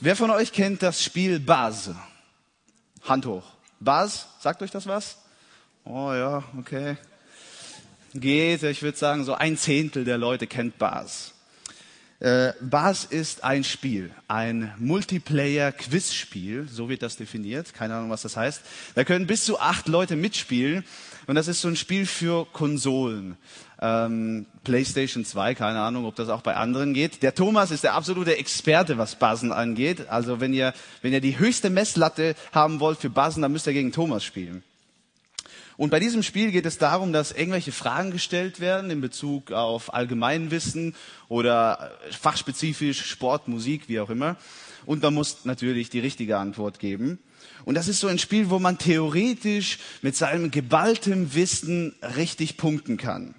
Wer von euch kennt das Spiel Bas? Hand hoch. Bas, sagt euch das was? Oh ja, okay. Geht, ich würde sagen, so ein Zehntel der Leute kennt Bas. Äh, Bas ist ein Spiel, ein Multiplayer-Quiz-Spiel, so wird das definiert, keine Ahnung, was das heißt. Da können bis zu acht Leute mitspielen und das ist so ein Spiel für Konsolen. Ähm, PlayStation 2, keine Ahnung, ob das auch bei anderen geht. Der Thomas ist der absolute Experte, was Basen angeht. Also wenn ihr, wenn ihr die höchste Messlatte haben wollt für Basen, dann müsst ihr gegen Thomas spielen. Und bei diesem Spiel geht es darum, dass irgendwelche Fragen gestellt werden in Bezug auf Allgemeinwissen oder fachspezifisch Sport, Musik, wie auch immer. Und man muss natürlich die richtige Antwort geben. Und das ist so ein Spiel, wo man theoretisch mit seinem geballtem Wissen richtig punkten kann.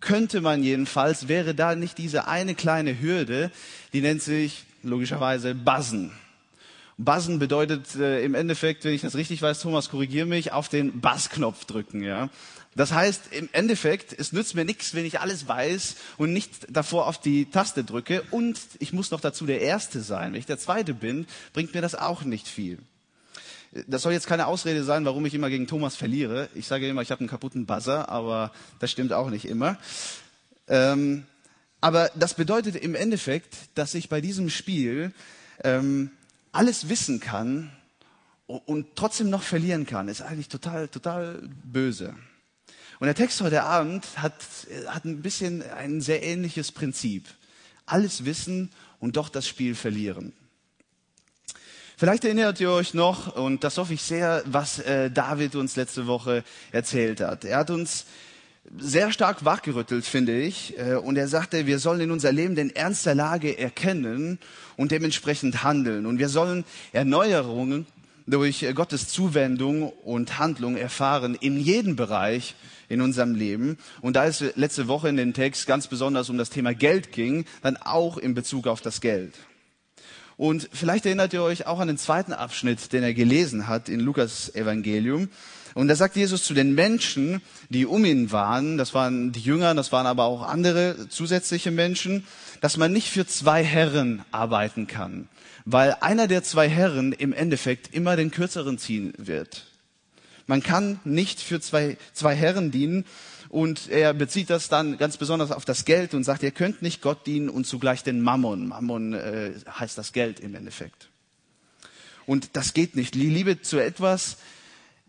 Könnte man jedenfalls, wäre da nicht diese eine kleine Hürde, die nennt sich logischerweise Buzzen. Buzzen bedeutet äh, im Endeffekt, wenn ich das richtig weiß, Thomas, korrigier mich, auf den Buzz-Knopf drücken. Ja? Das heißt, im Endeffekt, es nützt mir nichts, wenn ich alles weiß und nicht davor auf die Taste drücke. Und ich muss noch dazu der Erste sein. Wenn ich der Zweite bin, bringt mir das auch nicht viel. Das soll jetzt keine Ausrede sein, warum ich immer gegen Thomas verliere. Ich sage immer, ich habe einen kaputten Buzzer, aber das stimmt auch nicht immer. Ähm, aber das bedeutet im Endeffekt, dass ich bei diesem Spiel ähm, alles wissen kann und trotzdem noch verlieren kann, ist eigentlich total, total böse. Und der Text heute Abend hat, hat ein bisschen ein sehr ähnliches Prinzip. Alles wissen und doch das Spiel verlieren. Vielleicht erinnert ihr euch noch, und das hoffe ich sehr, was äh, David uns letzte Woche erzählt hat. Er hat uns sehr stark wachgerüttelt, finde ich. Äh, und er sagte, wir sollen in unser Leben den Ernst der Lage erkennen und dementsprechend handeln. Und wir sollen Erneuerungen durch äh, Gottes Zuwendung und Handlung erfahren in jedem Bereich in unserem Leben. Und da es letzte Woche in den Text ganz besonders um das Thema Geld ging, dann auch in Bezug auf das Geld. Und vielleicht erinnert ihr euch auch an den zweiten Abschnitt, den er gelesen hat in Lukas Evangelium. Und da sagt Jesus zu den Menschen, die um ihn waren, das waren die Jünger, das waren aber auch andere zusätzliche Menschen, dass man nicht für zwei Herren arbeiten kann, weil einer der zwei Herren im Endeffekt immer den kürzeren ziehen wird. Man kann nicht für zwei, zwei Herren dienen und er bezieht das dann ganz besonders auf das Geld und sagt, ihr könnt nicht Gott dienen und zugleich den Mammon. Mammon äh, heißt das Geld im Endeffekt. Und das geht nicht. Die Liebe zu etwas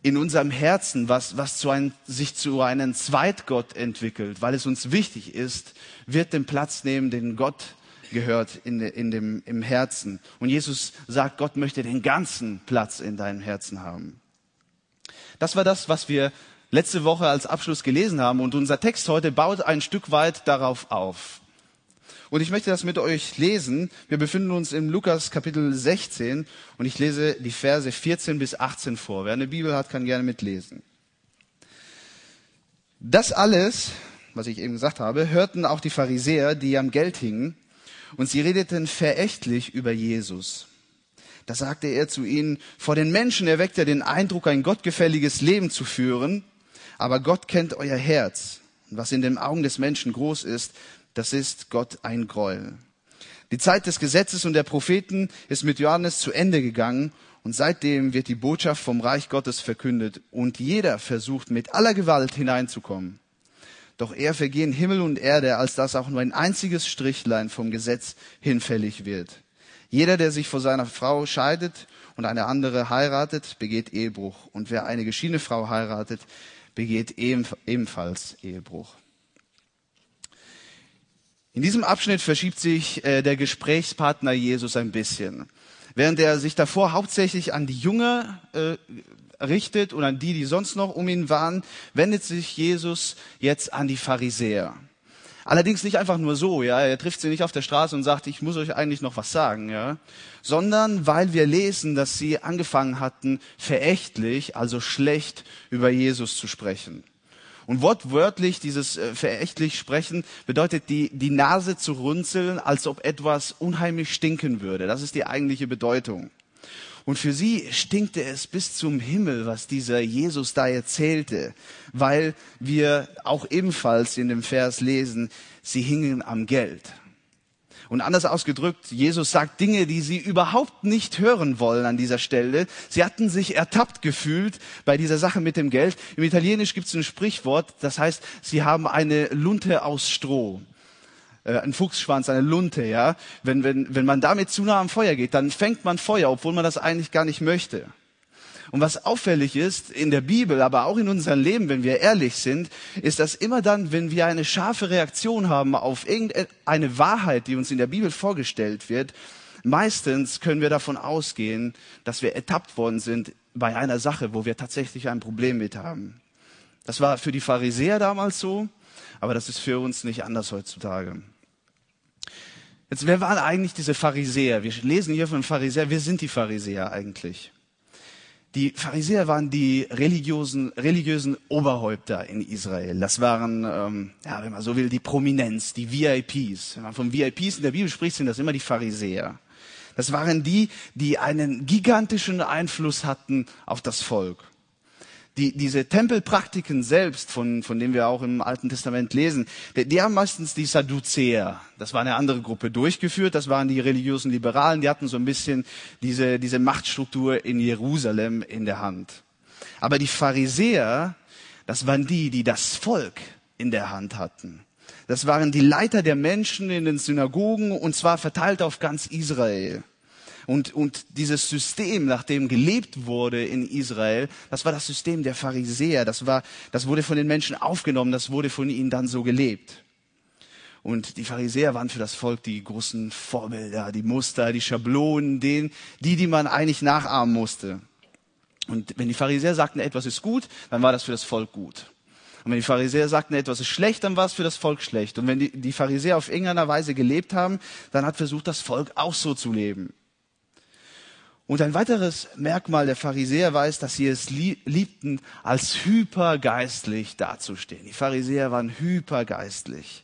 in unserem Herzen, was, was zu ein, sich zu einem Zweitgott entwickelt, weil es uns wichtig ist, wird den Platz nehmen, den Gott gehört in, in dem, im Herzen. Und Jesus sagt, Gott möchte den ganzen Platz in deinem Herzen haben. Das war das, was wir letzte Woche als Abschluss gelesen haben. Und unser Text heute baut ein Stück weit darauf auf. Und ich möchte das mit euch lesen. Wir befinden uns im Lukas Kapitel 16 und ich lese die Verse 14 bis 18 vor. Wer eine Bibel hat, kann gerne mitlesen. Das alles, was ich eben gesagt habe, hörten auch die Pharisäer, die am Geld hingen, und sie redeten verächtlich über Jesus. Da sagte er zu ihnen, vor den Menschen erweckt er den Eindruck, ein gottgefälliges Leben zu führen, aber Gott kennt euer Herz. Und was in den Augen des Menschen groß ist, das ist Gott ein Gräuel. Die Zeit des Gesetzes und der Propheten ist mit Johannes zu Ende gegangen und seitdem wird die Botschaft vom Reich Gottes verkündet und jeder versucht mit aller Gewalt hineinzukommen. Doch er vergehen Himmel und Erde, als dass auch nur ein einziges Strichlein vom Gesetz hinfällig wird. Jeder, der sich vor seiner Frau scheidet und eine andere heiratet, begeht Ehebruch. Und wer eine geschiedene Frau heiratet, begeht ebenfalls Ehebruch. In diesem Abschnitt verschiebt sich äh, der Gesprächspartner Jesus ein bisschen. Während er sich davor hauptsächlich an die Jünger äh, richtet und an die, die sonst noch um ihn waren, wendet sich Jesus jetzt an die Pharisäer. Allerdings nicht einfach nur so, ja. Er trifft sie nicht auf der Straße und sagt, ich muss euch eigentlich noch was sagen, ja. Sondern weil wir lesen, dass sie angefangen hatten, verächtlich, also schlecht über Jesus zu sprechen. Und wortwörtlich dieses äh, verächtlich sprechen bedeutet die, die Nase zu runzeln, als ob etwas unheimlich stinken würde. Das ist die eigentliche Bedeutung. Und für sie stinkte es bis zum Himmel, was dieser Jesus da erzählte, weil wir auch ebenfalls in dem Vers lesen, sie hingen am Geld. Und anders ausgedrückt, Jesus sagt Dinge, die sie überhaupt nicht hören wollen an dieser Stelle. Sie hatten sich ertappt gefühlt bei dieser Sache mit dem Geld. Im Italienisch gibt es ein Sprichwort, das heißt, sie haben eine Lunte aus Stroh. Äh, ein Fuchsschwanz, eine Lunte, ja. Wenn, wenn, wenn man damit zu nah am Feuer geht, dann fängt man Feuer, obwohl man das eigentlich gar nicht möchte. Und was auffällig ist in der Bibel, aber auch in unserem Leben, wenn wir ehrlich sind, ist, dass immer dann, wenn wir eine scharfe Reaktion haben auf irgendeine Wahrheit, die uns in der Bibel vorgestellt wird, meistens können wir davon ausgehen, dass wir ertappt worden sind bei einer Sache, wo wir tatsächlich ein Problem mit haben. Das war für die Pharisäer damals so, aber das ist für uns nicht anders heutzutage. Jetzt, wer waren eigentlich diese Pharisäer? Wir lesen hier von Pharisäer. Wer sind die Pharisäer eigentlich? Die Pharisäer waren die religiösen, religiösen Oberhäupter in Israel. Das waren, ähm, ja, wenn man so will, die Prominenz, die VIPs. Wenn man von VIPs in der Bibel spricht, sind das immer die Pharisäer. Das waren die, die einen gigantischen Einfluss hatten auf das Volk die, diese Tempelpraktiken selbst, von, von denen wir auch im Alten Testament lesen, die, die haben meistens die Sadduzäer, das war eine andere Gruppe, durchgeführt. Das waren die religiösen Liberalen, die hatten so ein bisschen diese, diese Machtstruktur in Jerusalem in der Hand. Aber die Pharisäer, das waren die, die das Volk in der Hand hatten. Das waren die Leiter der Menschen in den Synagogen und zwar verteilt auf ganz Israel. Und, und dieses System, nach dem gelebt wurde in Israel, das war das System der Pharisäer. Das, war, das wurde von den Menschen aufgenommen, das wurde von ihnen dann so gelebt. Und die Pharisäer waren für das Volk die großen Vorbilder, die Muster, die Schablonen, den, die, die man eigentlich nachahmen musste. Und wenn die Pharisäer sagten, etwas ist gut, dann war das für das Volk gut. Und wenn die Pharisäer sagten, etwas ist schlecht, dann war es für das Volk schlecht. Und wenn die, die Pharisäer auf irgendeiner Weise gelebt haben, dann hat versucht, das Volk auch so zu leben. Und ein weiteres Merkmal der Pharisäer war es, dass sie es liebten, als hypergeistlich dazustehen. Die Pharisäer waren hypergeistlich.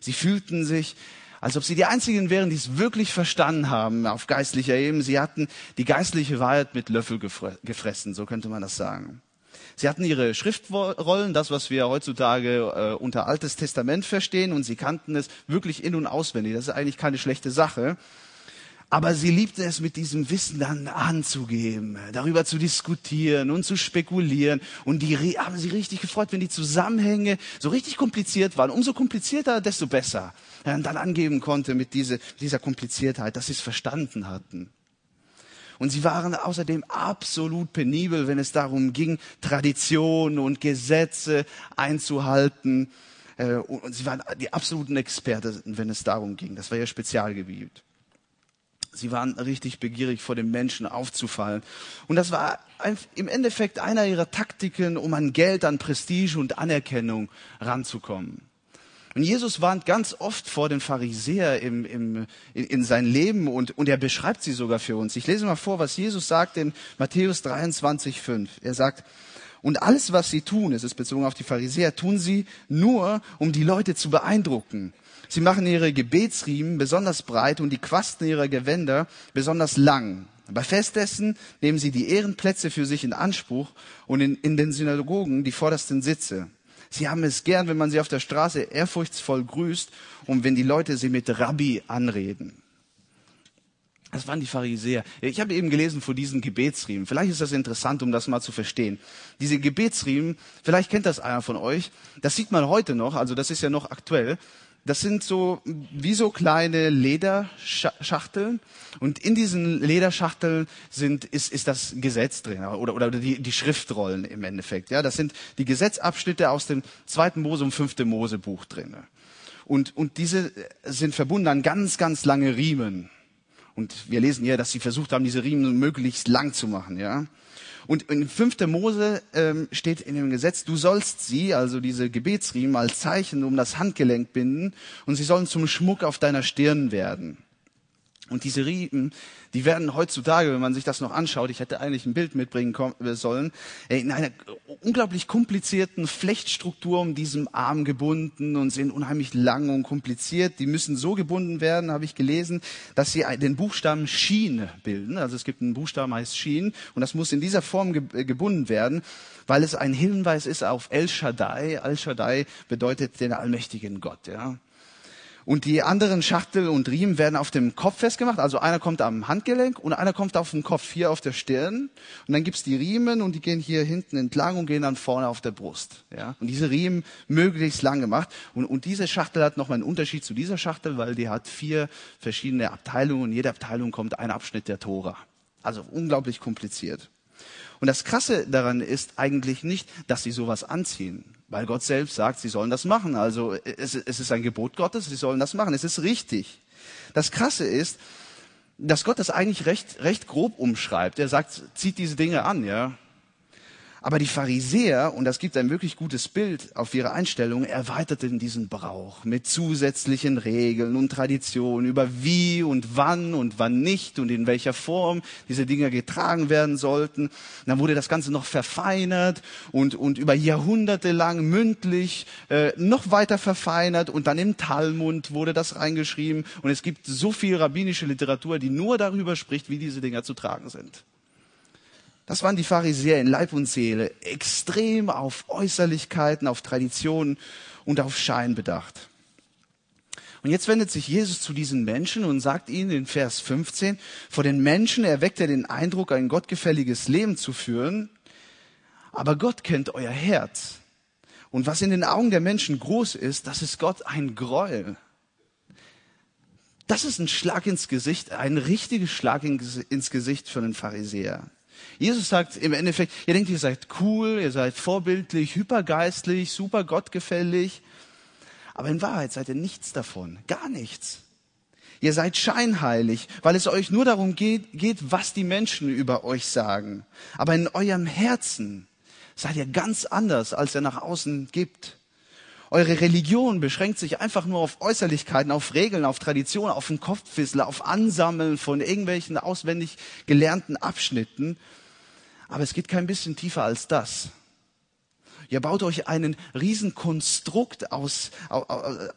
Sie fühlten sich, als ob sie die einzigen wären, die es wirklich verstanden haben auf geistlicher Ebene. Sie hatten die geistliche Wahrheit mit Löffel gefressen, so könnte man das sagen. Sie hatten ihre Schriftrollen, das, was wir heutzutage äh, unter Altes Testament verstehen, und sie kannten es wirklich in und auswendig. Das ist eigentlich keine schlechte Sache. Aber sie liebte es, mit diesem Wissen dann anzugeben, darüber zu diskutieren und zu spekulieren. Und die haben sie richtig gefreut, wenn die Zusammenhänge so richtig kompliziert waren. Umso komplizierter, desto besser. Und dann angeben konnte mit diese, dieser Kompliziertheit, dass sie es verstanden hatten. Und sie waren außerdem absolut penibel, wenn es darum ging, Traditionen und Gesetze einzuhalten. Äh, und sie waren die absoluten Experten, wenn es darum ging. Das war ihr Spezialgebiet. Sie waren richtig begierig, vor den Menschen aufzufallen. Und das war im Endeffekt einer ihrer Taktiken, um an Geld, an Prestige und Anerkennung ranzukommen. Und Jesus warnt ganz oft vor den Pharisäer im, im, in, in sein Leben und, und er beschreibt sie sogar für uns. Ich lese mal vor, was Jesus sagt in Matthäus 23, 5. Er sagt, und alles, was sie tun, es ist bezogen auf die Pharisäer, tun sie nur, um die Leute zu beeindrucken. Sie machen ihre Gebetsriemen besonders breit und die Quasten ihrer Gewänder besonders lang. Bei Festessen nehmen sie die Ehrenplätze für sich in Anspruch und in, in den Synagogen die vordersten Sitze. Sie haben es gern, wenn man sie auf der Straße ehrfurchtsvoll grüßt und wenn die Leute sie mit Rabbi anreden. Das waren die Pharisäer. Ich habe eben gelesen vor diesen Gebetsriemen. Vielleicht ist das interessant, um das mal zu verstehen. Diese Gebetsriemen, vielleicht kennt das einer von euch. Das sieht man heute noch, also das ist ja noch aktuell. Das sind so wie so kleine Lederschachteln und in diesen Lederschachteln sind ist ist das Gesetz drin oder oder die die Schriftrollen im Endeffekt. Ja, das sind die Gesetzabschnitte aus dem zweiten Mose und fünfte Mosebuch drin. Und und diese sind verbunden an ganz ganz lange Riemen. Und wir lesen hier, dass sie versucht haben, diese Riemen möglichst lang zu machen. Ja. Und in 5. Mose ähm, steht in dem Gesetz, du sollst sie, also diese Gebetsriemen, als Zeichen um das Handgelenk binden und sie sollen zum Schmuck auf deiner Stirn werden. Und diese Riemen, die werden heutzutage, wenn man sich das noch anschaut, ich hätte eigentlich ein Bild mitbringen äh, sollen, äh, in einer unglaublich komplizierten Flechtstruktur um diesen Arm gebunden und sind unheimlich lang und kompliziert. Die müssen so gebunden werden, habe ich gelesen, dass sie den Buchstaben Shin bilden. Also es gibt einen Buchstaben, heißt Shin, und das muss in dieser Form äh, gebunden werden, weil es ein Hinweis ist auf El Shaddai. El Shaddai bedeutet den allmächtigen Gott. Ja. Und die anderen Schachtel und Riemen werden auf dem Kopf festgemacht. Also einer kommt am Handgelenk und einer kommt auf dem Kopf, hier auf der Stirn. Und dann gibt's die Riemen und die gehen hier hinten entlang und gehen dann vorne auf der Brust. Ja? Und diese Riemen möglichst lang gemacht. Und, und diese Schachtel hat nochmal einen Unterschied zu dieser Schachtel, weil die hat vier verschiedene Abteilungen und jede Abteilung kommt ein Abschnitt der Tora. Also unglaublich kompliziert. Und das Krasse daran ist eigentlich nicht, dass sie sowas anziehen, weil Gott selbst sagt, sie sollen das machen. Also es, es ist ein Gebot Gottes, sie sollen das machen. Es ist richtig. Das Krasse ist, dass Gott das eigentlich recht, recht grob umschreibt. Er sagt, zieht diese Dinge an, ja. Aber die Pharisäer, und das gibt ein wirklich gutes Bild auf ihre Einstellung, erweiterten diesen Brauch mit zusätzlichen Regeln und Traditionen über wie und wann und wann nicht und in welcher Form diese Dinge getragen werden sollten. Und dann wurde das Ganze noch verfeinert und, und über Jahrhunderte lang mündlich äh, noch weiter verfeinert und dann im Talmud wurde das reingeschrieben. Und es gibt so viel rabbinische Literatur, die nur darüber spricht, wie diese Dinger zu tragen sind. Das waren die Pharisäer in Leib und Seele, extrem auf Äußerlichkeiten, auf Traditionen und auf Schein bedacht. Und jetzt wendet sich Jesus zu diesen Menschen und sagt ihnen in Vers 15, vor den Menschen erweckt er den Eindruck, ein gottgefälliges Leben zu führen, aber Gott kennt euer Herz. Und was in den Augen der Menschen groß ist, das ist Gott ein Gräuel. Das ist ein Schlag ins Gesicht, ein richtiger Schlag ins Gesicht für einen Pharisäer. Jesus sagt im Endeffekt, ihr denkt, ihr seid cool, ihr seid vorbildlich, hypergeistlich, super gottgefällig. Aber in Wahrheit seid ihr nichts davon. Gar nichts. Ihr seid scheinheilig, weil es euch nur darum geht, geht, was die Menschen über euch sagen. Aber in eurem Herzen seid ihr ganz anders, als er nach außen gibt. Eure Religion beschränkt sich einfach nur auf Äußerlichkeiten, auf Regeln, auf Traditionen, auf den Kopfwissler, auf Ansammeln von irgendwelchen auswendig gelernten Abschnitten. Aber es geht kein bisschen tiefer als das. Ihr baut euch einen Riesenkonstrukt aus,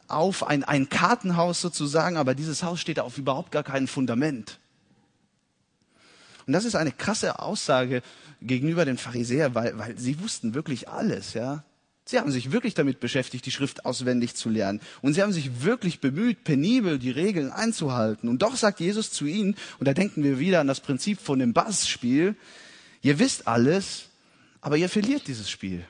auf, ein, ein Kartenhaus sozusagen, aber dieses Haus steht auf überhaupt gar keinem Fundament. Und das ist eine krasse Aussage gegenüber den Pharisäern, weil, weil sie wussten wirklich alles, ja. Sie haben sich wirklich damit beschäftigt, die Schrift auswendig zu lernen. Und sie haben sich wirklich bemüht, penibel die Regeln einzuhalten. Und doch sagt Jesus zu ihnen, und da denken wir wieder an das Prinzip von dem Bassspiel, ihr wisst alles, aber ihr verliert dieses Spiel.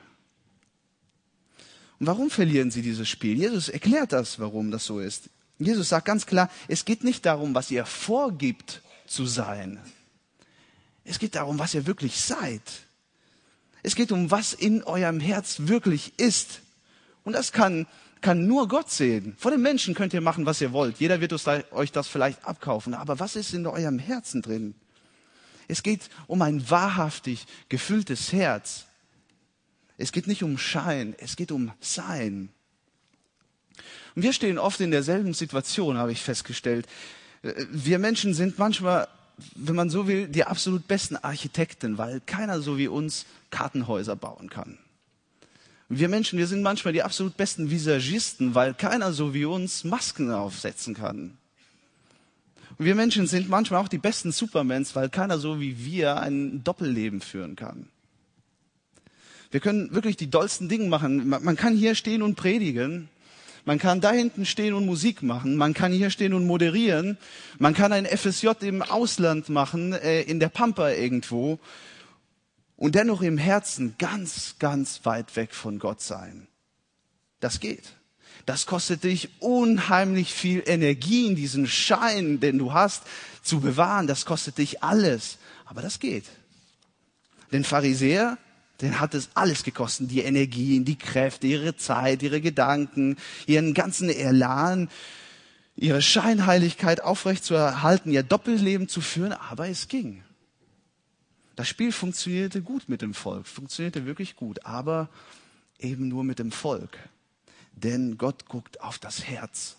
Und warum verlieren sie dieses Spiel? Jesus erklärt das, warum das so ist. Jesus sagt ganz klar, es geht nicht darum, was ihr vorgibt zu sein. Es geht darum, was ihr wirklich seid. Es geht um, was in eurem Herz wirklich ist. Und das kann, kann nur Gott sehen. Vor den Menschen könnt ihr machen, was ihr wollt. Jeder wird euch das vielleicht abkaufen. Aber was ist in eurem Herzen drin? Es geht um ein wahrhaftig gefülltes Herz. Es geht nicht um Schein, es geht um Sein. Und wir stehen oft in derselben Situation, habe ich festgestellt. Wir Menschen sind manchmal wenn man so will, die absolut besten Architekten, weil keiner so wie uns Kartenhäuser bauen kann. Wir Menschen, wir sind manchmal die absolut besten Visagisten, weil keiner so wie uns Masken aufsetzen kann. Und wir Menschen sind manchmal auch die besten Supermans, weil keiner so wie wir ein Doppelleben führen kann. Wir können wirklich die dollsten Dinge machen. Man kann hier stehen und predigen, man kann da hinten stehen und Musik machen. Man kann hier stehen und moderieren. Man kann ein FSJ im Ausland machen, äh, in der Pampa irgendwo. Und dennoch im Herzen ganz, ganz weit weg von Gott sein. Das geht. Das kostet dich unheimlich viel Energie, in diesen Schein, den du hast, zu bewahren. Das kostet dich alles. Aber das geht. Den Pharisäer, den hat es alles gekostet, die Energien, die Kräfte, ihre Zeit, ihre Gedanken, ihren ganzen Elan, ihre Scheinheiligkeit aufrechtzuerhalten, ihr Doppelleben zu führen, aber es ging. Das Spiel funktionierte gut mit dem Volk, funktionierte wirklich gut, aber eben nur mit dem Volk. Denn Gott guckt auf das Herz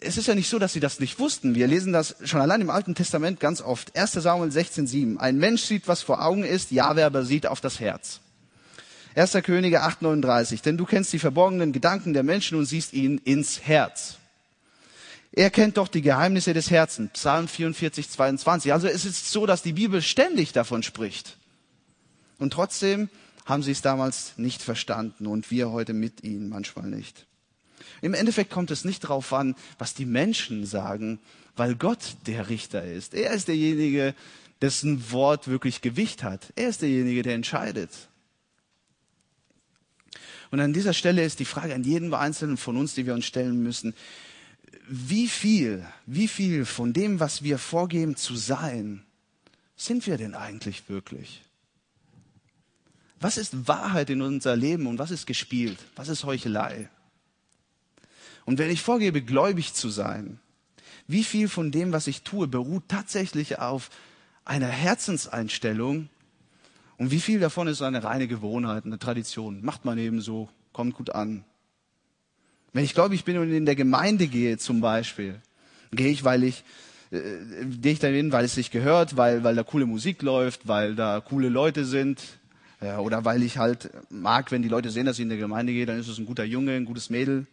es ist ja nicht so, dass sie das nicht wussten. Wir lesen das schon allein im Alten Testament ganz oft. 1 Samuel 16,7. Ein Mensch sieht, was vor Augen ist, Jahwe aber sieht auf das Herz. 1. Könige 8,39. Denn du kennst die verborgenen Gedanken der Menschen und siehst ihnen ins Herz. Er kennt doch die Geheimnisse des Herzens. Psalm 44, 22. Also es ist so, dass die Bibel ständig davon spricht. Und trotzdem haben sie es damals nicht verstanden und wir heute mit ihnen manchmal nicht. Im Endeffekt kommt es nicht darauf an, was die Menschen sagen, weil Gott der Richter ist. Er ist derjenige, dessen Wort wirklich Gewicht hat. Er ist derjenige, der entscheidet. Und an dieser Stelle ist die Frage an jeden Einzelnen von uns, die wir uns stellen müssen, wie viel, wie viel von dem, was wir vorgeben zu sein, sind wir denn eigentlich wirklich? Was ist Wahrheit in unser Leben und was ist gespielt? Was ist Heuchelei? Und wenn ich vorgebe, gläubig zu sein, wie viel von dem, was ich tue, beruht tatsächlich auf einer Herzenseinstellung und wie viel davon ist eine reine Gewohnheit, eine Tradition? Macht man eben so, kommt gut an. Wenn ich glaube, ich bin und in der Gemeinde gehe zum Beispiel, gehe ich, weil ich äh, gehe ich dahin, weil es sich gehört, weil, weil da coole Musik läuft, weil da coole Leute sind, ja, oder weil ich halt mag, wenn die Leute sehen, dass ich in der Gemeinde gehe, dann ist es ein guter Junge, ein gutes Mädel.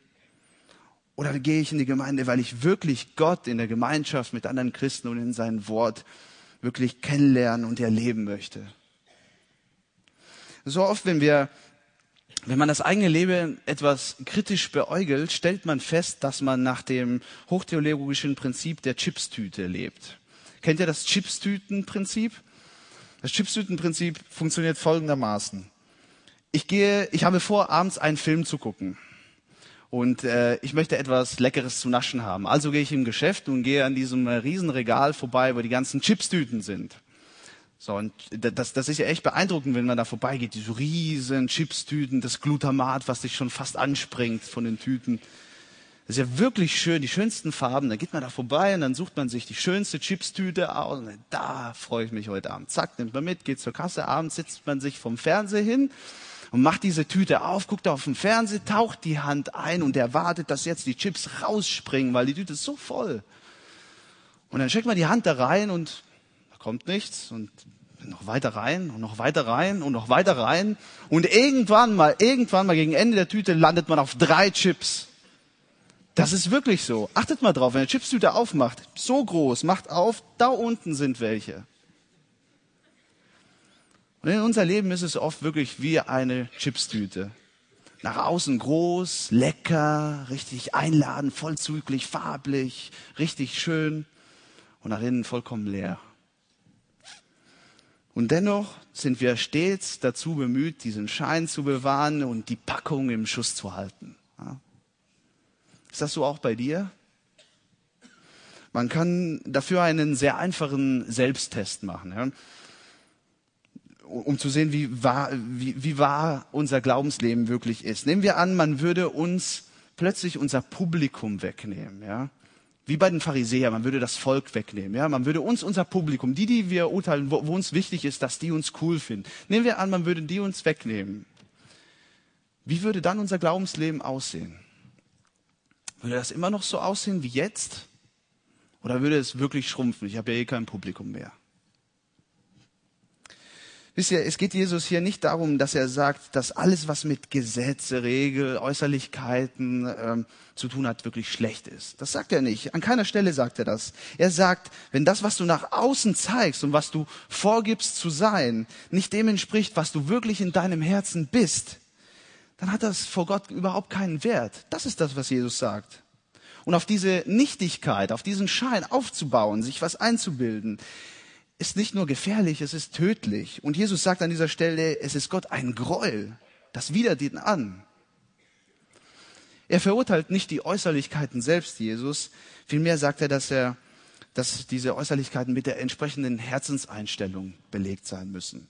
Oder gehe ich in die Gemeinde, weil ich wirklich Gott in der Gemeinschaft mit anderen Christen und in sein Wort wirklich kennenlernen und erleben möchte. So oft, wenn wir, wenn man das eigene Leben etwas kritisch beäugelt, stellt man fest, dass man nach dem hochtheologischen Prinzip der Chipstüte lebt. Kennt ihr das Chipstütenprinzip? Das Chipstütenprinzip funktioniert folgendermaßen. Ich gehe, ich habe vor, abends einen Film zu gucken und äh, ich möchte etwas Leckeres zu naschen haben. Also gehe ich im Geschäft und gehe an diesem äh, Riesenregal vorbei, wo die ganzen Chipstüten sind. So, und das, das ist ja echt beeindruckend, wenn man da vorbeigeht, diese riesen Chipstüten, das Glutamat, was sich schon fast anspringt von den Tüten. Das ist ja wirklich schön, die schönsten Farben. Da geht man da vorbei und dann sucht man sich die schönste Chipstüte aus. Und da freue ich mich heute Abend. Zack, nimmt man mit, geht zur Kasse. Abends sitzt man sich vom Fernseher hin und macht diese Tüte auf, guckt auf den Fernseher, taucht die Hand ein und erwartet, dass jetzt die Chips rausspringen, weil die Tüte ist so voll. Und dann steckt man die Hand da rein und da kommt nichts und noch weiter rein und noch weiter rein und noch weiter rein. Und irgendwann mal, irgendwann mal gegen Ende der Tüte landet man auf drei Chips. Das ist wirklich so. Achtet mal drauf, wenn ihr Chipstüte aufmacht, so groß, macht auf, da unten sind welche. Und in unser Leben ist es oft wirklich wie eine Chipstüte. Nach außen groß, lecker, richtig einladend, vollzüglich, farblich, richtig schön und nach innen vollkommen leer. Und dennoch sind wir stets dazu bemüht, diesen Schein zu bewahren und die Packung im Schuss zu halten. Ist das so auch bei dir? Man kann dafür einen sehr einfachen Selbsttest machen um zu sehen, wie wahr, wie, wie wahr unser Glaubensleben wirklich ist. Nehmen wir an, man würde uns plötzlich unser Publikum wegnehmen, ja. Wie bei den Pharisäern, man würde das Volk wegnehmen, ja. Man würde uns unser Publikum, die, die wir urteilen, wo, wo uns wichtig ist, dass die uns cool finden. Nehmen wir an, man würde die uns wegnehmen. Wie würde dann unser Glaubensleben aussehen? Würde das immer noch so aussehen wie jetzt? Oder würde es wirklich schrumpfen? Ich habe ja eh kein Publikum mehr. Wisst ihr, es geht Jesus hier nicht darum, dass er sagt, dass alles, was mit Gesetze, Regel, Äußerlichkeiten ähm, zu tun hat, wirklich schlecht ist. Das sagt er nicht. An keiner Stelle sagt er das. Er sagt, wenn das, was du nach außen zeigst und was du vorgibst zu sein, nicht dem entspricht, was du wirklich in deinem Herzen bist, dann hat das vor Gott überhaupt keinen Wert. Das ist das, was Jesus sagt. Und auf diese Nichtigkeit, auf diesen Schein aufzubauen, sich was einzubilden, ist nicht nur gefährlich, es ist tödlich. Und Jesus sagt an dieser Stelle, es ist Gott ein Gräuel. Das widert ihn an. Er verurteilt nicht die Äußerlichkeiten selbst, Jesus. Vielmehr sagt er, dass er, dass diese Äußerlichkeiten mit der entsprechenden Herzenseinstellung belegt sein müssen.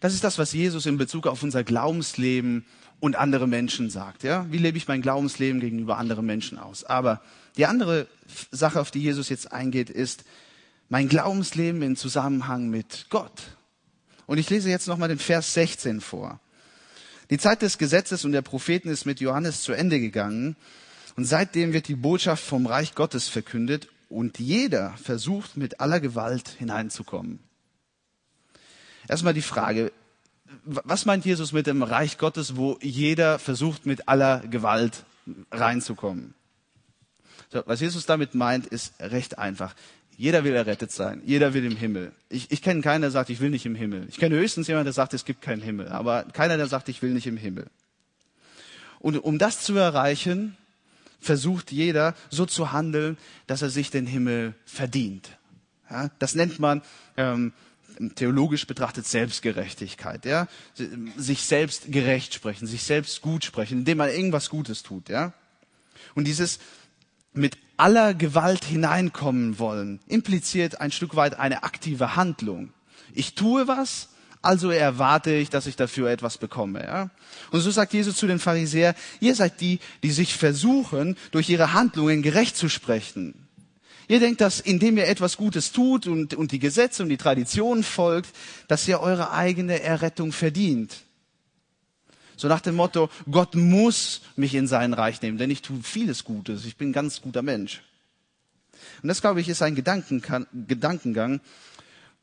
Das ist das, was Jesus in Bezug auf unser Glaubensleben und andere Menschen sagt. Ja? Wie lebe ich mein Glaubensleben gegenüber anderen Menschen aus? Aber die andere Sache, auf die Jesus jetzt eingeht, ist, mein Glaubensleben in Zusammenhang mit Gott. Und ich lese jetzt nochmal den Vers 16 vor. Die Zeit des Gesetzes und der Propheten ist mit Johannes zu Ende gegangen. Und seitdem wird die Botschaft vom Reich Gottes verkündet und jeder versucht mit aller Gewalt hineinzukommen. Erstmal die Frage, was meint Jesus mit dem Reich Gottes, wo jeder versucht mit aller Gewalt reinzukommen? So, was Jesus damit meint, ist recht einfach. Jeder will errettet sein. Jeder will im Himmel. Ich, ich kenne keinen, der sagt, ich will nicht im Himmel. Ich kenne höchstens jemanden, der sagt, es gibt keinen Himmel. Aber keiner, der sagt, ich will nicht im Himmel. Und um das zu erreichen, versucht jeder so zu handeln, dass er sich den Himmel verdient. Ja, das nennt man ähm, theologisch betrachtet Selbstgerechtigkeit. Ja? Sich selbst gerecht sprechen, sich selbst gut sprechen, indem man irgendwas Gutes tut. Ja? Und dieses mit aller Gewalt hineinkommen wollen impliziert ein Stück weit eine aktive Handlung. Ich tue was, also erwarte ich, dass ich dafür etwas bekomme. Ja? Und so sagt Jesus zu den Pharisäern, ihr seid die, die sich versuchen, durch ihre Handlungen gerecht zu sprechen. Ihr denkt, dass indem ihr etwas Gutes tut und, und die Gesetze und die Traditionen folgt, dass ihr eure eigene Errettung verdient. So nach dem Motto, Gott muss mich in sein Reich nehmen, denn ich tue vieles Gutes, ich bin ein ganz guter Mensch. Und das, glaube ich, ist ein Gedankengang,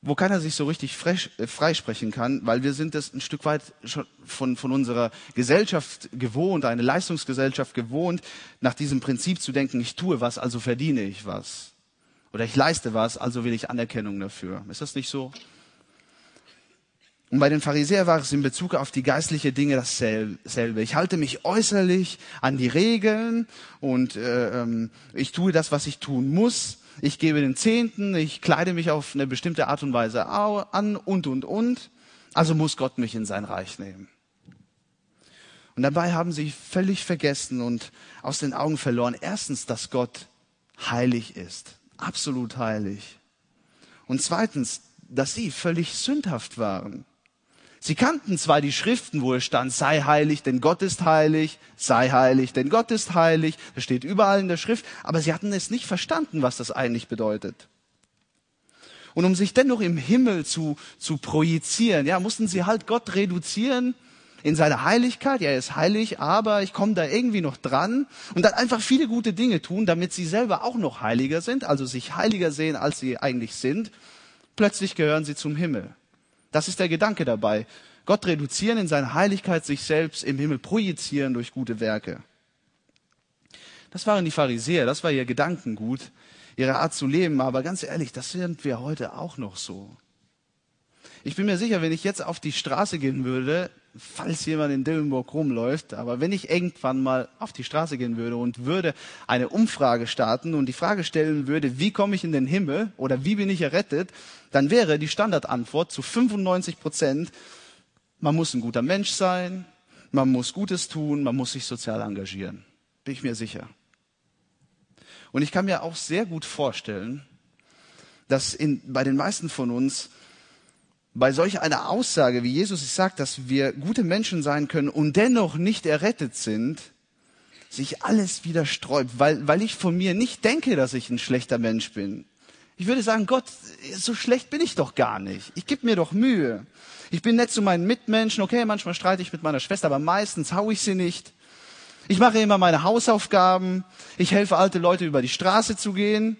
wo keiner sich so richtig äh, freisprechen kann, weil wir sind es ein Stück weit schon von, von unserer Gesellschaft gewohnt, eine Leistungsgesellschaft gewohnt, nach diesem Prinzip zu denken, ich tue was, also verdiene ich was. Oder ich leiste was, also will ich Anerkennung dafür. Ist das nicht so? Und bei den Pharisäern war es in Bezug auf die geistliche Dinge dasselbe. Ich halte mich äußerlich an die Regeln und äh, ähm, ich tue das, was ich tun muss. Ich gebe den Zehnten, ich kleide mich auf eine bestimmte Art und Weise an und, und, und. Also muss Gott mich in sein Reich nehmen. Und dabei haben sie völlig vergessen und aus den Augen verloren, erstens, dass Gott heilig ist absolut heilig. Und zweitens, dass sie völlig sündhaft waren. Sie kannten zwar die Schriften, wo es stand, sei heilig, denn Gott ist heilig, sei heilig, denn Gott ist heilig. Das steht überall in der Schrift, aber sie hatten es nicht verstanden, was das eigentlich bedeutet. Und um sich dennoch im Himmel zu, zu projizieren, ja, mussten sie halt Gott reduzieren in seiner Heiligkeit, ja, er ist heilig, aber ich komme da irgendwie noch dran und dann einfach viele gute Dinge tun, damit sie selber auch noch heiliger sind, also sich heiliger sehen, als sie eigentlich sind. Plötzlich gehören sie zum Himmel. Das ist der Gedanke dabei. Gott reduzieren in seiner Heiligkeit, sich selbst im Himmel projizieren durch gute Werke. Das waren die Pharisäer, das war ihr Gedankengut, ihre Art zu leben, aber ganz ehrlich, das sind wir heute auch noch so. Ich bin mir sicher, wenn ich jetzt auf die Straße gehen würde, falls jemand in Dillenburg rumläuft, aber wenn ich irgendwann mal auf die Straße gehen würde und würde eine Umfrage starten und die Frage stellen würde, wie komme ich in den Himmel oder wie bin ich errettet, dann wäre die Standardantwort zu 95 Prozent, man muss ein guter Mensch sein, man muss Gutes tun, man muss sich sozial engagieren. Bin ich mir sicher. Und ich kann mir auch sehr gut vorstellen, dass in, bei den meisten von uns bei solch einer Aussage, wie Jesus es sagt, dass wir gute Menschen sein können und dennoch nicht errettet sind, sich alles wieder sträubt, weil, weil ich von mir nicht denke, dass ich ein schlechter Mensch bin. Ich würde sagen, Gott, so schlecht bin ich doch gar nicht. Ich gebe mir doch Mühe. Ich bin nett zu meinen Mitmenschen. Okay, manchmal streite ich mit meiner Schwester, aber meistens hau ich sie nicht. Ich mache immer meine Hausaufgaben. Ich helfe alte Leute über die Straße zu gehen.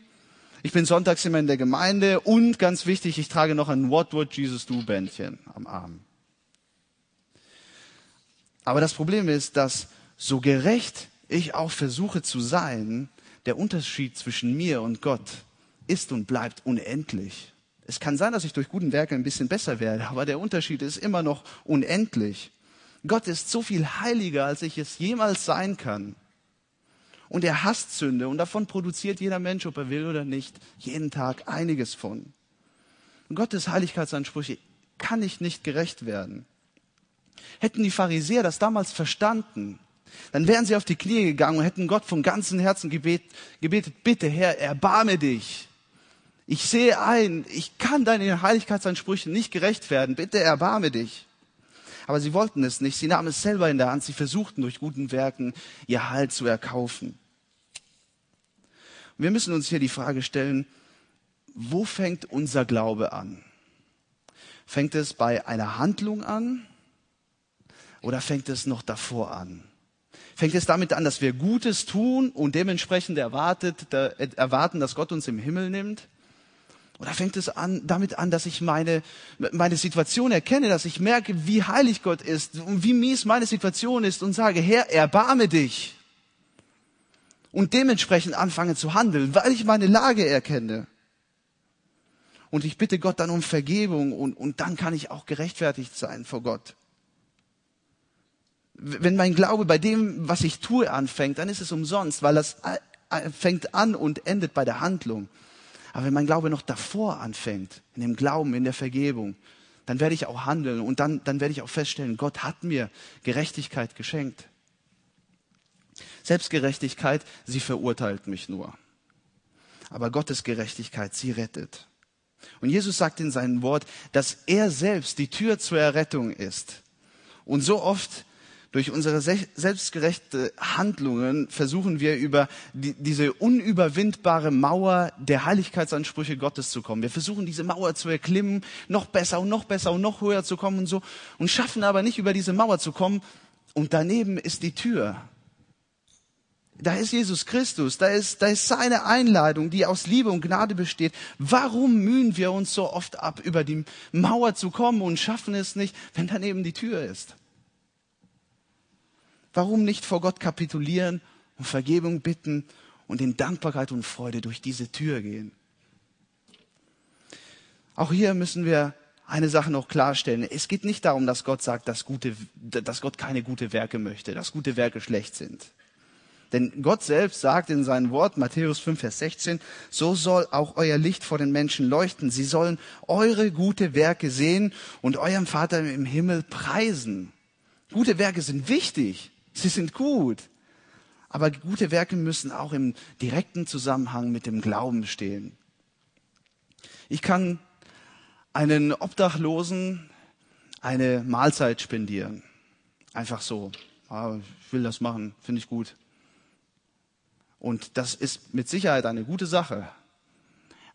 Ich bin sonntags immer in der Gemeinde und ganz wichtig, ich trage noch ein What Would Jesus Do Bändchen am Arm. Aber das Problem ist, dass so gerecht ich auch versuche zu sein, der Unterschied zwischen mir und Gott ist und bleibt unendlich. Es kann sein, dass ich durch guten Werke ein bisschen besser werde, aber der Unterschied ist immer noch unendlich. Gott ist so viel heiliger, als ich es jemals sein kann. Und er hasst Sünde und davon produziert jeder Mensch, ob er will oder nicht, jeden Tag einiges von. Und Gottes Heiligkeitsansprüche kann ich nicht gerecht werden. Hätten die Pharisäer das damals verstanden, dann wären sie auf die Knie gegangen und hätten Gott vom ganzen Herzen gebet, gebetet, bitte Herr, erbarme dich. Ich sehe ein, ich kann deinen Heiligkeitsansprüchen nicht gerecht werden, bitte erbarme dich. Aber sie wollten es nicht. Sie nahmen es selber in der Hand. Sie versuchten durch guten Werken ihr Heil zu erkaufen. Wir müssen uns hier die Frage stellen, wo fängt unser Glaube an? Fängt es bei einer Handlung an oder fängt es noch davor an? Fängt es damit an, dass wir Gutes tun und dementsprechend erwartet, erwarten, dass Gott uns im Himmel nimmt? Oder fängt es an, damit an, dass ich meine, meine Situation erkenne, dass ich merke, wie heilig Gott ist und wie mies meine Situation ist und sage, Herr, erbarme dich. Und dementsprechend anfange zu handeln, weil ich meine Lage erkenne. Und ich bitte Gott dann um Vergebung und, und dann kann ich auch gerechtfertigt sein vor Gott. Wenn mein Glaube bei dem, was ich tue, anfängt, dann ist es umsonst, weil das fängt an und endet bei der Handlung. Aber wenn mein Glaube noch davor anfängt, in dem Glauben, in der Vergebung, dann werde ich auch handeln und dann, dann werde ich auch feststellen, Gott hat mir Gerechtigkeit geschenkt. Selbstgerechtigkeit, sie verurteilt mich nur. Aber Gottes Gerechtigkeit, sie rettet. Und Jesus sagt in seinem Wort, dass er selbst die Tür zur Errettung ist. Und so oft durch unsere selbstgerechte Handlungen versuchen wir über die, diese unüberwindbare Mauer der Heiligkeitsansprüche Gottes zu kommen. Wir versuchen diese Mauer zu erklimmen, noch besser und noch besser und noch höher zu kommen und so und schaffen aber nicht über diese Mauer zu kommen. Und daneben ist die Tür. Da ist Jesus Christus, da ist, da ist seine Einladung, die aus Liebe und Gnade besteht. Warum mühen wir uns so oft ab, über die Mauer zu kommen und schaffen es nicht, wenn daneben die Tür ist? Warum nicht vor Gott kapitulieren und Vergebung bitten und in Dankbarkeit und Freude durch diese Tür gehen? Auch hier müssen wir eine Sache noch klarstellen. Es geht nicht darum, dass Gott sagt, dass, gute, dass Gott keine gute Werke möchte, dass gute Werke schlecht sind. Denn Gott selbst sagt in seinem Wort, Matthäus 5, Vers 16, so soll auch euer Licht vor den Menschen leuchten. Sie sollen eure gute Werke sehen und eurem Vater im Himmel preisen. Gute Werke sind wichtig. Sie sind gut. Aber gute Werke müssen auch im direkten Zusammenhang mit dem Glauben stehen. Ich kann einen Obdachlosen eine Mahlzeit spendieren. Einfach so. Ah, ich will das machen, finde ich gut. Und das ist mit Sicherheit eine gute Sache.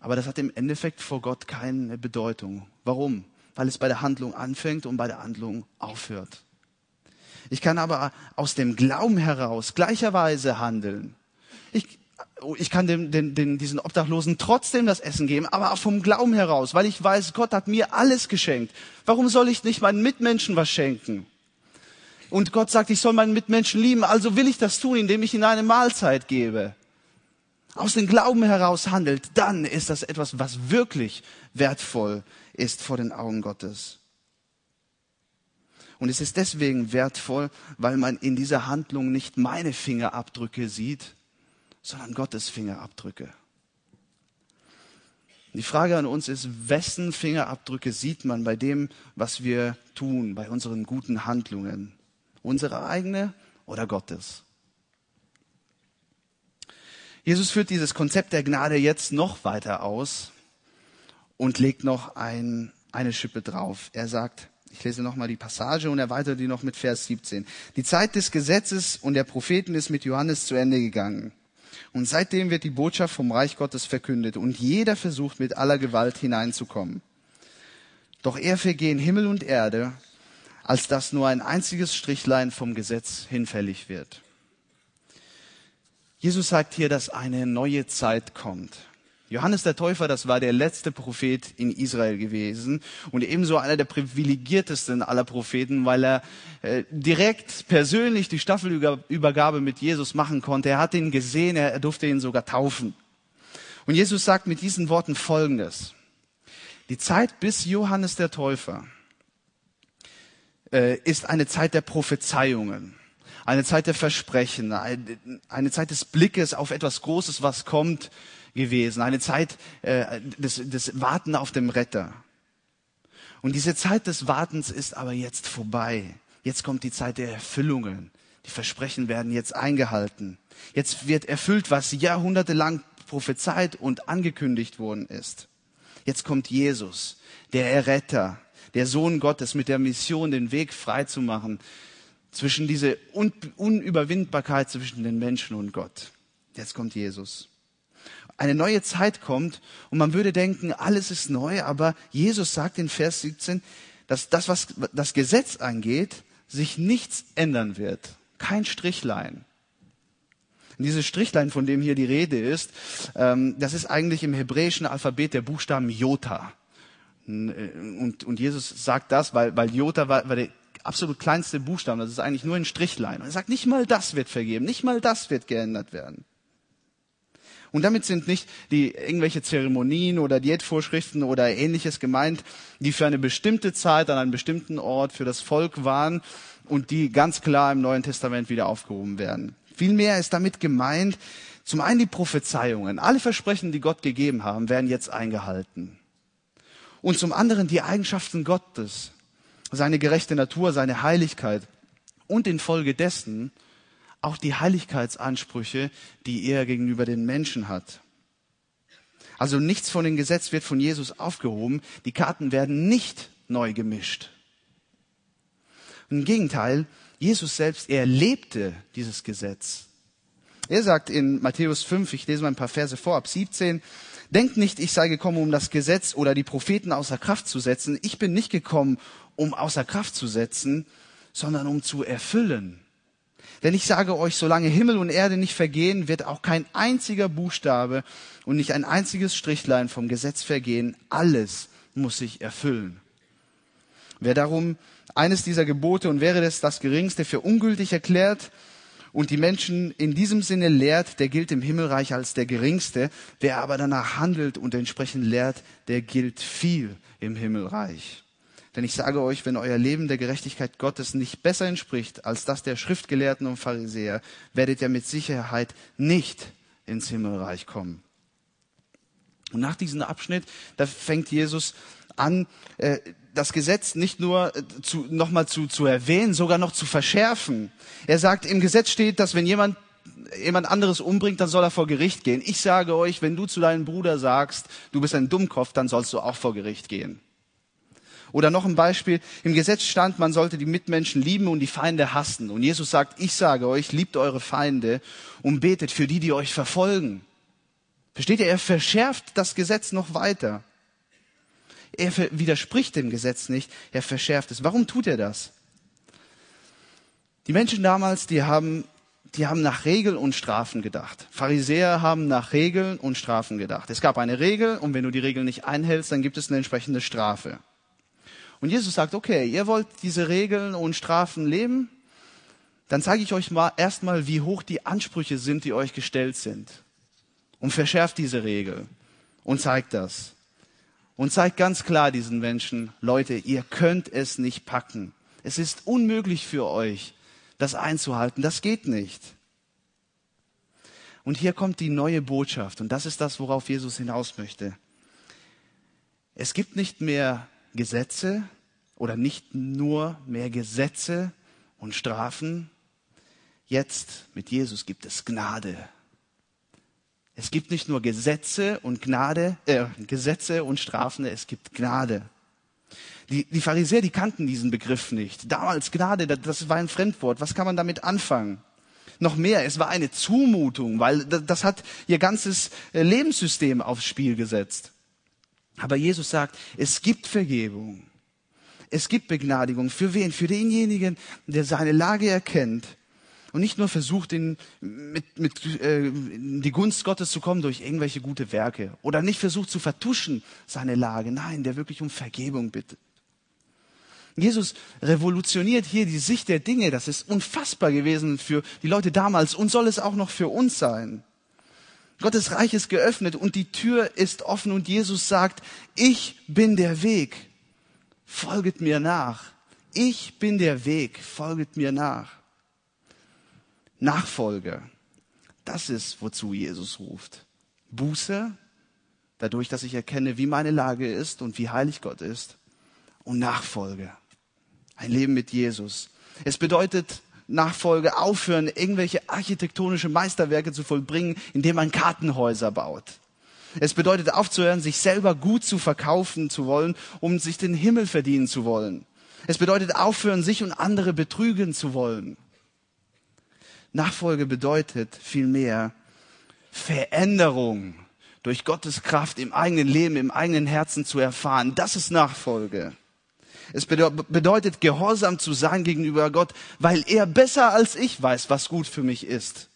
Aber das hat im Endeffekt vor Gott keine Bedeutung. Warum? Weil es bei der Handlung anfängt und bei der Handlung aufhört. Ich kann aber aus dem Glauben heraus gleicherweise handeln. Ich, ich kann dem, den, den, diesen Obdachlosen trotzdem das Essen geben, aber auch vom Glauben heraus, weil ich weiß, Gott hat mir alles geschenkt. Warum soll ich nicht meinen Mitmenschen was schenken? Und Gott sagt, ich soll meinen Mitmenschen lieben, also will ich das tun, indem ich ihnen eine Mahlzeit gebe. Aus dem Glauben heraus handelt, dann ist das etwas, was wirklich wertvoll ist vor den Augen Gottes. Und es ist deswegen wertvoll, weil man in dieser Handlung nicht meine Fingerabdrücke sieht, sondern Gottes Fingerabdrücke. Die Frage an uns ist, wessen Fingerabdrücke sieht man bei dem, was wir tun, bei unseren guten Handlungen? Unsere eigene oder Gottes? Jesus führt dieses Konzept der Gnade jetzt noch weiter aus und legt noch ein, eine Schippe drauf. Er sagt, ich lese nochmal die Passage und erweitere die noch mit Vers 17. Die Zeit des Gesetzes und der Propheten ist mit Johannes zu Ende gegangen. Und seitdem wird die Botschaft vom Reich Gottes verkündet und jeder versucht mit aller Gewalt hineinzukommen. Doch er vergehen Himmel und Erde, als dass nur ein einziges Strichlein vom Gesetz hinfällig wird. Jesus sagt hier, dass eine neue Zeit kommt. Johannes der Täufer, das war der letzte Prophet in Israel gewesen und ebenso einer der privilegiertesten aller Propheten, weil er äh, direkt persönlich die Staffelübergabe mit Jesus machen konnte. Er hat ihn gesehen, er, durfte ihn sogar taufen. Und Jesus sagt mit diesen Worten Folgendes. Die Zeit bis Johannes der Täufer ist eine Zeit der Prophezeiungen eine Zeit der Versprechen, eine Zeit des Blickes auf etwas Großes, was kommt, gewesen, eine Zeit äh, des, des Warten auf dem Retter. Und diese Zeit des Wartens ist aber jetzt vorbei. Jetzt kommt die Zeit der Erfüllungen. Die Versprechen werden jetzt eingehalten. Jetzt wird erfüllt, was jahrhundertelang prophezeit und angekündigt worden ist. Jetzt kommt Jesus, der Erretter, der Sohn Gottes mit der Mission, den Weg frei zu machen zwischen diese Un Unüberwindbarkeit zwischen den Menschen und Gott. Jetzt kommt Jesus eine neue Zeit kommt und man würde denken, alles ist neu, aber Jesus sagt in Vers 17, dass das, was das Gesetz angeht, sich nichts ändern wird. Kein Strichlein. Und dieses Strichlein, von dem hier die Rede ist, ähm, das ist eigentlich im hebräischen Alphabet der Buchstaben Jota. Und, und Jesus sagt das, weil, weil Jota war, war der absolut kleinste Buchstabe. Das ist eigentlich nur ein Strichlein. Und er sagt, nicht mal das wird vergeben, nicht mal das wird geändert werden. Und damit sind nicht die irgendwelche Zeremonien oder Diätvorschriften oder ähnliches gemeint, die für eine bestimmte Zeit an einem bestimmten Ort für das Volk waren und die ganz klar im Neuen Testament wieder aufgehoben werden. Vielmehr ist damit gemeint, zum einen die Prophezeiungen. Alle Versprechen, die Gott gegeben haben, werden jetzt eingehalten. Und zum anderen die Eigenschaften Gottes, seine gerechte Natur, seine Heiligkeit und infolgedessen auch die Heiligkeitsansprüche, die er gegenüber den Menschen hat. Also nichts von dem Gesetz wird von Jesus aufgehoben. Die Karten werden nicht neu gemischt. Im Gegenteil, Jesus selbst, er lebte dieses Gesetz. Er sagt in Matthäus 5, ich lese mal ein paar Verse vor, ab 17, Denkt nicht, ich sei gekommen, um das Gesetz oder die Propheten außer Kraft zu setzen. Ich bin nicht gekommen, um außer Kraft zu setzen, sondern um zu erfüllen. Denn ich sage euch, solange Himmel und Erde nicht vergehen, wird auch kein einziger Buchstabe und nicht ein einziges Strichlein vom Gesetz vergehen. Alles muss sich erfüllen. Wer darum eines dieser Gebote und wäre es das geringste für ungültig erklärt und die Menschen in diesem Sinne lehrt, der gilt im Himmelreich als der geringste. Wer aber danach handelt und entsprechend lehrt, der gilt viel im Himmelreich. Denn ich sage euch, wenn euer Leben der Gerechtigkeit Gottes nicht besser entspricht als das der Schriftgelehrten und Pharisäer, werdet ihr mit Sicherheit nicht ins Himmelreich kommen. Und nach diesem Abschnitt, da fängt Jesus an, äh, das Gesetz nicht nur äh, zu, nochmal zu, zu erwähnen, sogar noch zu verschärfen. Er sagt, im Gesetz steht, dass wenn jemand jemand anderes umbringt, dann soll er vor Gericht gehen. Ich sage euch, wenn du zu deinem Bruder sagst, du bist ein Dummkopf, dann sollst du auch vor Gericht gehen. Oder noch ein Beispiel. Im Gesetz stand, man sollte die Mitmenschen lieben und die Feinde hassen. Und Jesus sagt, ich sage euch, liebt eure Feinde und betet für die, die euch verfolgen. Versteht ihr? Er verschärft das Gesetz noch weiter. Er widerspricht dem Gesetz nicht, er verschärft es. Warum tut er das? Die Menschen damals, die haben, die haben nach Regeln und Strafen gedacht. Pharisäer haben nach Regeln und Strafen gedacht. Es gab eine Regel und wenn du die Regel nicht einhältst, dann gibt es eine entsprechende Strafe. Und Jesus sagt, okay, ihr wollt diese Regeln und Strafen leben? Dann zeige ich euch mal erstmal, wie hoch die Ansprüche sind, die euch gestellt sind. Und verschärft diese Regel und zeigt das. Und zeigt ganz klar diesen Menschen, Leute, ihr könnt es nicht packen. Es ist unmöglich für euch, das einzuhalten. Das geht nicht. Und hier kommt die neue Botschaft. Und das ist das, worauf Jesus hinaus möchte. Es gibt nicht mehr Gesetze oder nicht nur mehr Gesetze und Strafen. Jetzt mit Jesus gibt es Gnade. Es gibt nicht nur Gesetze und Gnade, äh, Gesetze und Strafen, es gibt Gnade. Die, die Pharisäer, die kannten diesen Begriff nicht. Damals Gnade, das war ein Fremdwort. Was kann man damit anfangen? Noch mehr, es war eine Zumutung, weil das hat ihr ganzes äh, Lebenssystem aufs Spiel gesetzt. Aber Jesus sagt, es gibt Vergebung. Es gibt Begnadigung. Für wen? Für denjenigen, der seine Lage erkennt und nicht nur versucht, in, mit, mit äh, in die Gunst Gottes zu kommen durch irgendwelche gute Werke oder nicht versucht zu vertuschen seine Lage. Nein, der wirklich um Vergebung bittet. Jesus revolutioniert hier die Sicht der Dinge. Das ist unfassbar gewesen für die Leute damals und soll es auch noch für uns sein. Gottes Reich ist geöffnet und die Tür ist offen und Jesus sagt, ich bin der Weg, folget mir nach. Ich bin der Weg, folget mir nach. Nachfolge, das ist, wozu Jesus ruft. Buße, dadurch, dass ich erkenne, wie meine Lage ist und wie heilig Gott ist. Und Nachfolge, ein Leben mit Jesus. Es bedeutet Nachfolge aufhören, irgendwelche architektonische Meisterwerke zu vollbringen, indem man Kartenhäuser baut. Es bedeutet aufzuhören, sich selber gut zu verkaufen zu wollen, um sich den Himmel verdienen zu wollen. Es bedeutet aufhören, sich und andere betrügen zu wollen. Nachfolge bedeutet vielmehr Veränderung durch Gottes Kraft im eigenen Leben, im eigenen Herzen zu erfahren. Das ist Nachfolge. Es bedeutet, gehorsam zu sein gegenüber Gott, weil er besser als ich weiß, was gut für mich ist.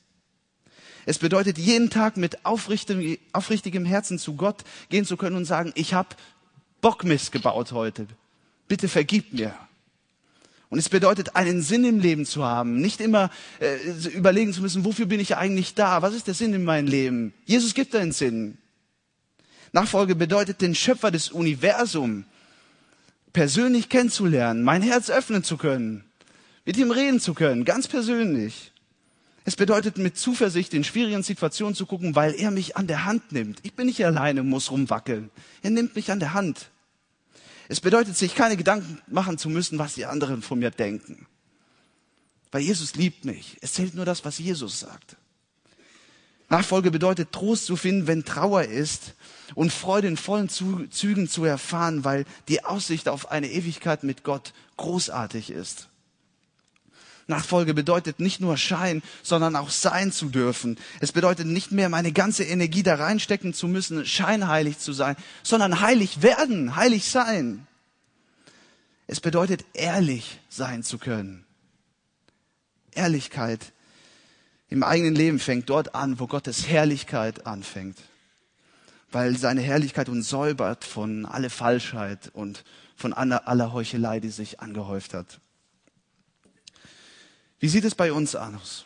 Es bedeutet, jeden Tag mit aufrichtigem, aufrichtigem Herzen zu Gott gehen zu können und sagen, ich habe Bockmist gebaut heute. Bitte vergib mir. Und es bedeutet, einen Sinn im Leben zu haben, nicht immer äh, überlegen zu müssen, wofür bin ich eigentlich da? Was ist der Sinn in meinem Leben? Jesus gibt einen Sinn. Nachfolge bedeutet, den Schöpfer des Universums persönlich kennenzulernen, mein Herz öffnen zu können, mit ihm reden zu können, ganz persönlich. Es bedeutet mit Zuversicht in schwierigen Situationen zu gucken, weil er mich an der Hand nimmt. Ich bin nicht alleine, muss rumwackeln. Er nimmt mich an der Hand. Es bedeutet, sich keine Gedanken machen zu müssen, was die anderen von mir denken. Weil Jesus liebt mich. Es zählt nur das, was Jesus sagt. Nachfolge bedeutet Trost zu finden, wenn Trauer ist und Freude in vollen Zügen zu erfahren, weil die Aussicht auf eine Ewigkeit mit Gott großartig ist. Nachfolge bedeutet nicht nur Schein, sondern auch sein zu dürfen. Es bedeutet nicht mehr meine ganze Energie da reinstecken zu müssen, scheinheilig zu sein, sondern heilig werden, heilig sein. Es bedeutet ehrlich sein zu können. Ehrlichkeit im eigenen Leben fängt dort an, wo Gottes Herrlichkeit anfängt. Weil seine Herrlichkeit uns säubert von aller Falschheit und von aller Heuchelei, die sich angehäuft hat. Wie sieht es bei uns aus?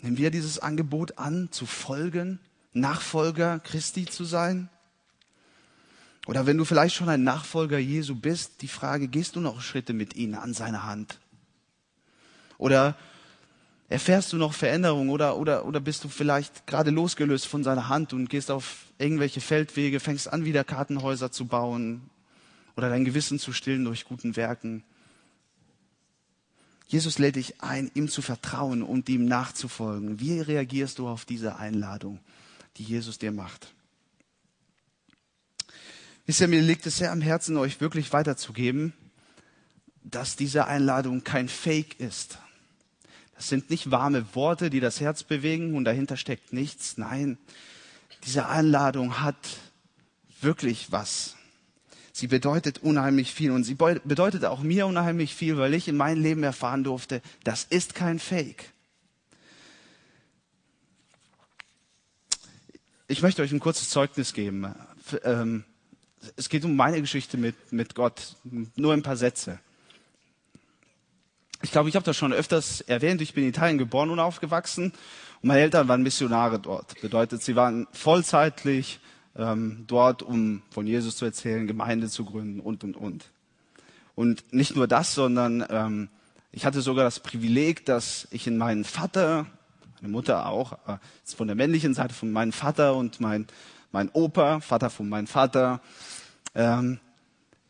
Nehmen wir dieses Angebot an, zu folgen, Nachfolger Christi zu sein? Oder wenn du vielleicht schon ein Nachfolger Jesu bist, die Frage, gehst du noch Schritte mit ihm an seiner Hand? Oder erfährst du noch Veränderungen oder, oder, oder bist du vielleicht gerade losgelöst von seiner Hand und gehst auf irgendwelche Feldwege, fängst an, wieder Kartenhäuser zu bauen oder dein Gewissen zu stillen durch guten Werken? Jesus lädt dich ein, ihm zu vertrauen und ihm nachzufolgen. Wie reagierst du auf diese Einladung, die Jesus dir macht? Wisst ihr, mir liegt es sehr am Herzen, euch wirklich weiterzugeben, dass diese Einladung kein Fake ist. Das sind nicht warme Worte, die das Herz bewegen und dahinter steckt nichts. Nein, diese Einladung hat wirklich was. Sie bedeutet unheimlich viel und sie bedeutet auch mir unheimlich viel, weil ich in meinem Leben erfahren durfte, das ist kein Fake. Ich möchte euch ein kurzes Zeugnis geben. Ähm, es geht um meine Geschichte mit, mit Gott. Nur ein paar Sätze. Ich glaube, ich habe das schon öfters erwähnt. Ich bin in Italien geboren und aufgewachsen. Und meine Eltern waren Missionare dort. Bedeutet, sie waren vollzeitlich ähm, dort, um von Jesus zu erzählen, Gemeinde zu gründen und, und, und. Und nicht nur das, sondern ähm, ich hatte sogar das Privileg, dass ich in meinen Vater, meine Mutter auch, äh, von der männlichen Seite von meinem Vater und mein, mein Opa, Vater von meinem Vater, ähm,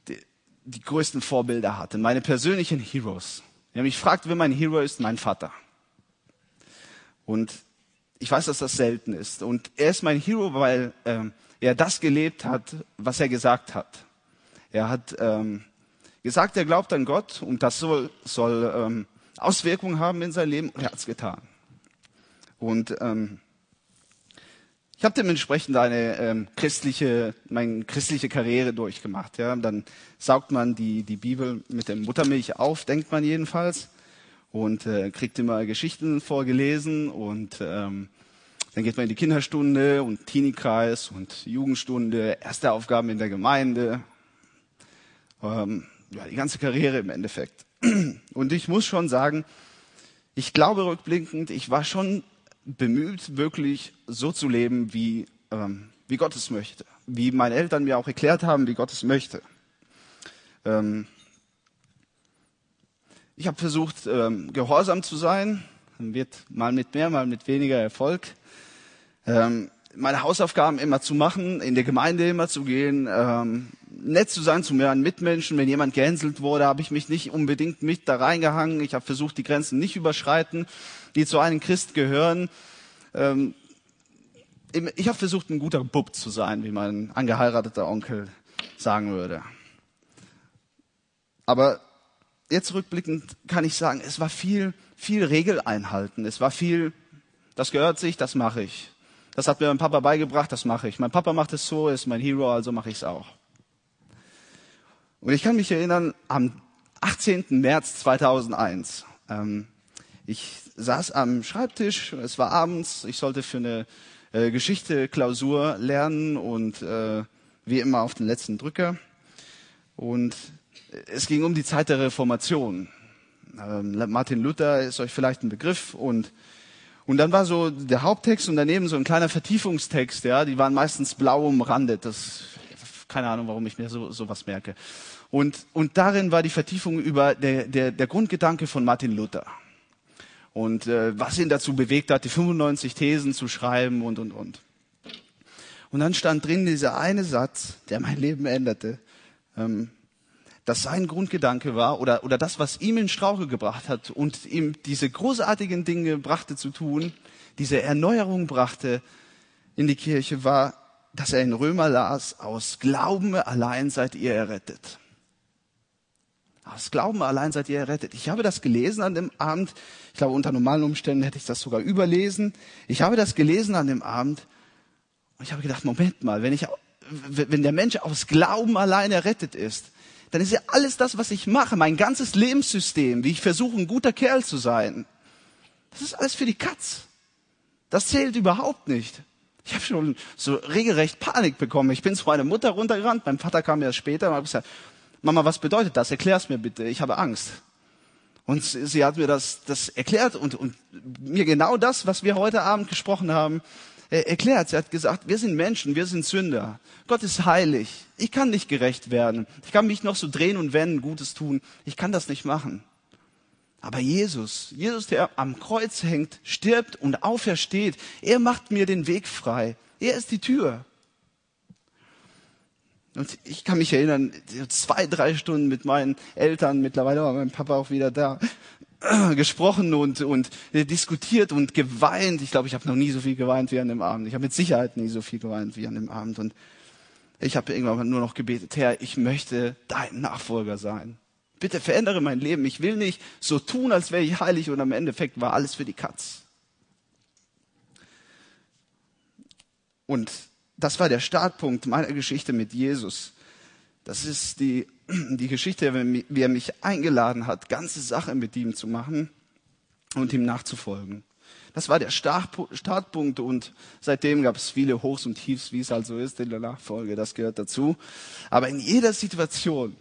die, die größten Vorbilder hatte, meine persönlichen Heroes. Wenn mich fragt, wer mein Hero ist, mein Vater. Und ich weiß, dass das selten ist. Und er ist mein Hero, weil ähm, er das gelebt hat, was er gesagt hat. Er hat ähm, gesagt, er glaubt an Gott und das soll, soll ähm, Auswirkungen haben in sein Leben und er hat es getan. Und ähm, ich habe dementsprechend eine ähm, christliche, meine christliche Karriere durchgemacht. Ja, dann saugt man die die Bibel mit der Muttermilch auf, denkt man jedenfalls, und äh, kriegt immer Geschichten vorgelesen und ähm, dann geht man in die Kinderstunde und Teenie-Kreis und Jugendstunde, erste Aufgaben in der Gemeinde. Ähm, ja, die ganze Karriere im Endeffekt. Und ich muss schon sagen, ich glaube rückblickend, ich war schon bemüht, wirklich so zu leben, wie, ähm, wie Gott es möchte. Wie meine Eltern mir auch erklärt haben, wie Gott es möchte. Ähm, ich habe versucht, ähm, gehorsam zu sein. Wird mal mit mehr, mal mit weniger Erfolg ähm, meine Hausaufgaben immer zu machen, in der Gemeinde immer zu gehen, ähm, nett zu sein zu meinen Mitmenschen. Wenn jemand gehänselt wurde, habe ich mich nicht unbedingt mit da reingehangen. Ich habe versucht, die Grenzen nicht überschreiten, die zu einem Christ gehören. Ähm, ich habe versucht, ein guter Bub zu sein, wie mein angeheirateter Onkel sagen würde. Aber jetzt rückblickend kann ich sagen, es war viel, viel Regel einhalten. Es war viel, das gehört sich, das mache ich. Das hat mir mein Papa beigebracht, das mache ich. Mein Papa macht es so, ist mein Hero, also mache ich es auch. Und ich kann mich erinnern, am 18. März 2001, ähm, ich saß am Schreibtisch, es war abends, ich sollte für eine äh, Geschichte Klausur lernen und äh, wie immer auf den letzten Drücker. Und es ging um die Zeit der Reformation. Ähm, Martin Luther ist euch vielleicht ein Begriff und und dann war so der Haupttext und daneben so ein kleiner Vertiefungstext, ja, die waren meistens blau umrandet. Das Keine Ahnung, warum ich mir so sowas merke. Und, und darin war die Vertiefung über der, der, der Grundgedanke von Martin Luther. Und äh, was ihn dazu bewegt hat, die 95 Thesen zu schreiben und, und, und. Und dann stand drin dieser eine Satz, der mein Leben änderte, ähm, dass sein Grundgedanke war oder, oder das, was ihm in Strauche gebracht hat und ihm diese großartigen Dinge brachte zu tun, diese Erneuerung brachte in die Kirche, war, dass er in Römer las, aus Glauben allein seid ihr errettet. Aus Glauben allein seid ihr errettet. Ich habe das gelesen an dem Abend. Ich glaube, unter normalen Umständen hätte ich das sogar überlesen. Ich habe das gelesen an dem Abend. Und ich habe gedacht, Moment mal, wenn ich, wenn der Mensch aus Glauben allein errettet ist, dann ist ja alles das, was ich mache, mein ganzes Lebenssystem, wie ich versuche, ein guter Kerl zu sein, das ist alles für die Katz. Das zählt überhaupt nicht. Ich habe schon so regelrecht Panik bekommen. Ich bin zu meiner Mutter runtergerannt, mein Vater kam ja später und habe gesagt, Mama, was bedeutet das? Erklär's mir bitte, ich habe Angst. Und sie hat mir das, das erklärt und, und mir genau das, was wir heute Abend gesprochen haben, erklärt. Sie hat gesagt, wir sind Menschen, wir sind Sünder. Gott ist heilig. Ich kann nicht gerecht werden. Ich kann mich noch so drehen und wenden, Gutes tun. Ich kann das nicht machen. Aber Jesus, Jesus, der am Kreuz hängt, stirbt und aufersteht, er macht mir den Weg frei. Er ist die Tür. Und ich kann mich erinnern, zwei, drei Stunden mit meinen Eltern, mittlerweile war mein Papa auch wieder da, gesprochen und, und diskutiert und geweint. Ich glaube, ich habe noch nie so viel geweint wie an dem Abend. Ich habe mit Sicherheit nie so viel geweint wie an dem Abend. Und ich habe irgendwann nur noch gebetet, Herr, ich möchte dein Nachfolger sein. Bitte verändere mein Leben. Ich will nicht so tun, als wäre ich heilig und am Endeffekt war alles für die Katz. Und das war der Startpunkt meiner Geschichte mit Jesus. Das ist die, die Geschichte, wie er mich eingeladen hat, ganze Sache mit ihm zu machen und ihm nachzufolgen. Das war der Startpunkt und seitdem gab es viele Hochs und Tiefs, wie es also ist in der Nachfolge, das gehört dazu. Aber in jeder Situation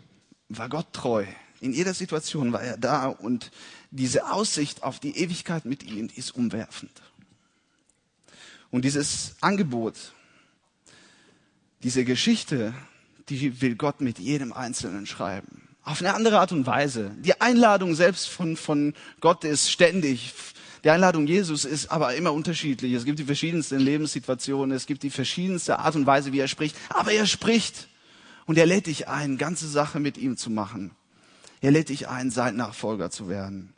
war Gott treu. In jeder Situation war er da und diese Aussicht auf die Ewigkeit mit ihm ist umwerfend. Und dieses Angebot, diese Geschichte die will Gott mit jedem Einzelnen schreiben. Auf eine andere Art und Weise. Die Einladung selbst von, von Gott ist ständig. Die Einladung Jesus ist aber immer unterschiedlich. Es gibt die verschiedensten Lebenssituationen, es gibt die verschiedenste Art und Weise, wie er spricht. Aber er spricht und er lädt dich ein, ganze Sache mit ihm zu machen. Er lädt dich ein, sein Nachfolger zu werden.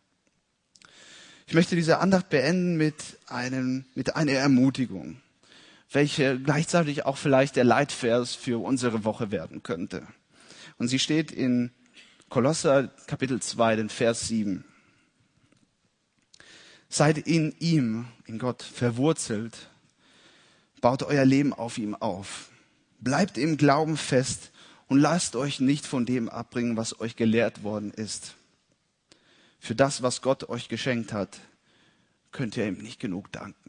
Ich möchte diese Andacht beenden mit, einem, mit einer Ermutigung welche gleichzeitig auch vielleicht der Leitvers für unsere Woche werden könnte. Und sie steht in Kolosser Kapitel 2, den Vers 7. Seid in ihm, in Gott, verwurzelt. Baut euer Leben auf ihm auf. Bleibt im Glauben fest und lasst euch nicht von dem abbringen, was euch gelehrt worden ist. Für das, was Gott euch geschenkt hat, könnt ihr ihm nicht genug danken.